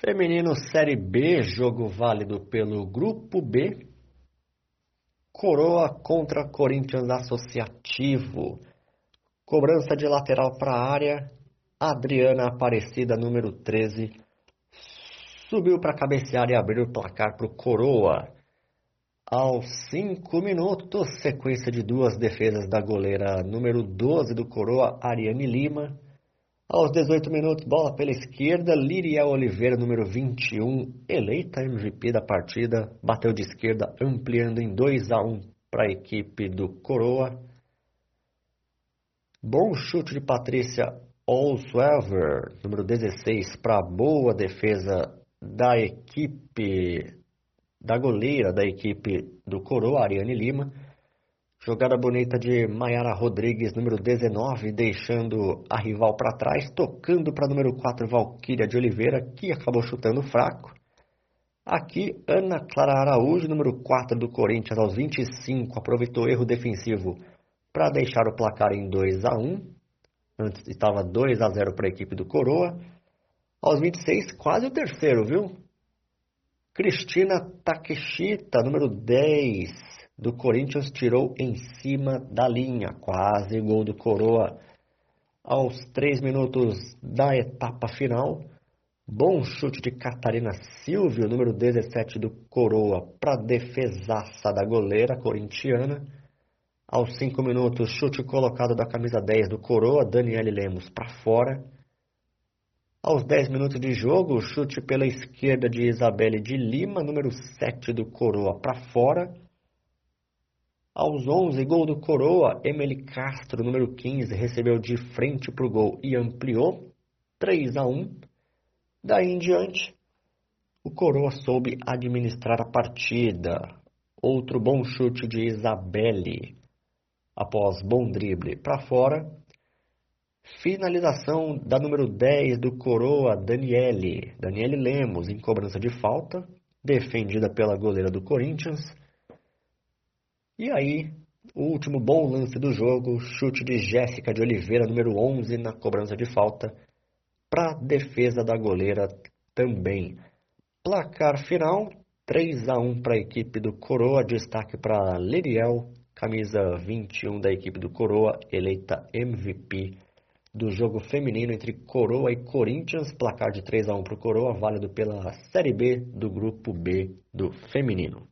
Feminino Série B, jogo válido pelo Grupo B. Coroa contra Corinthians Associativo. Cobrança de lateral para a área. Adriana Aparecida, número 13, subiu para cabecear e abrir o placar para o Coroa. Aos 5 minutos, sequência de duas defesas da goleira número 12 do Coroa, Ariane Lima aos 18 minutos, bola pela esquerda, Liriel Oliveira, número 21, eleita MVP da partida, bateu de esquerda, ampliando em 2 a 1 para a equipe do Coroa. Bom chute de Patrícia Olswever, número 16, para boa defesa da equipe, da goleira da equipe do Coroa, Ariane Lima. Jogada bonita de Maiara Rodrigues, número 19, deixando a rival para trás, tocando para número 4, Valquíria de Oliveira, que acabou chutando fraco. Aqui, Ana Clara Araújo, número 4 do Corinthians, aos 25, aproveitou erro defensivo para deixar o placar em 2 a 1 Antes estava 2 a 0 para a equipe do Coroa. Aos 26, quase o terceiro, viu? Cristina Takeshita, número 10, do Corinthians tirou em cima da linha, quase gol do Coroa. Aos três minutos da etapa final, bom chute de Catarina Silvio, número 17 do Coroa, para defesaça da goleira corintiana. Aos cinco minutos, chute colocado da camisa 10 do Coroa, Daniele Lemos para fora. Aos 10 minutos de jogo, chute pela esquerda de Isabelle de Lima, número 7 do Coroa, para fora. Aos 11, gol do Coroa, Emily Castro, número 15, recebeu de frente para o gol e ampliou 3 a 1. Daí em diante, o Coroa soube administrar a partida. Outro bom chute de Isabelle. Após bom drible para fora. Finalização da número 10 do Coroa, Daniele. Daniele Lemos, em cobrança de falta, defendida pela goleira do Corinthians. E aí, o último bom lance do jogo, chute de Jéssica de Oliveira, número 11, na cobrança de falta, para defesa da goleira também. Placar final, 3 a 1 para a equipe do Coroa, destaque para Leriel, camisa 21 da equipe do Coroa, eleita MVP do jogo feminino entre Coroa e Corinthians, placar de 3 a 1 para o Coroa, válido pela Série B do Grupo B do feminino.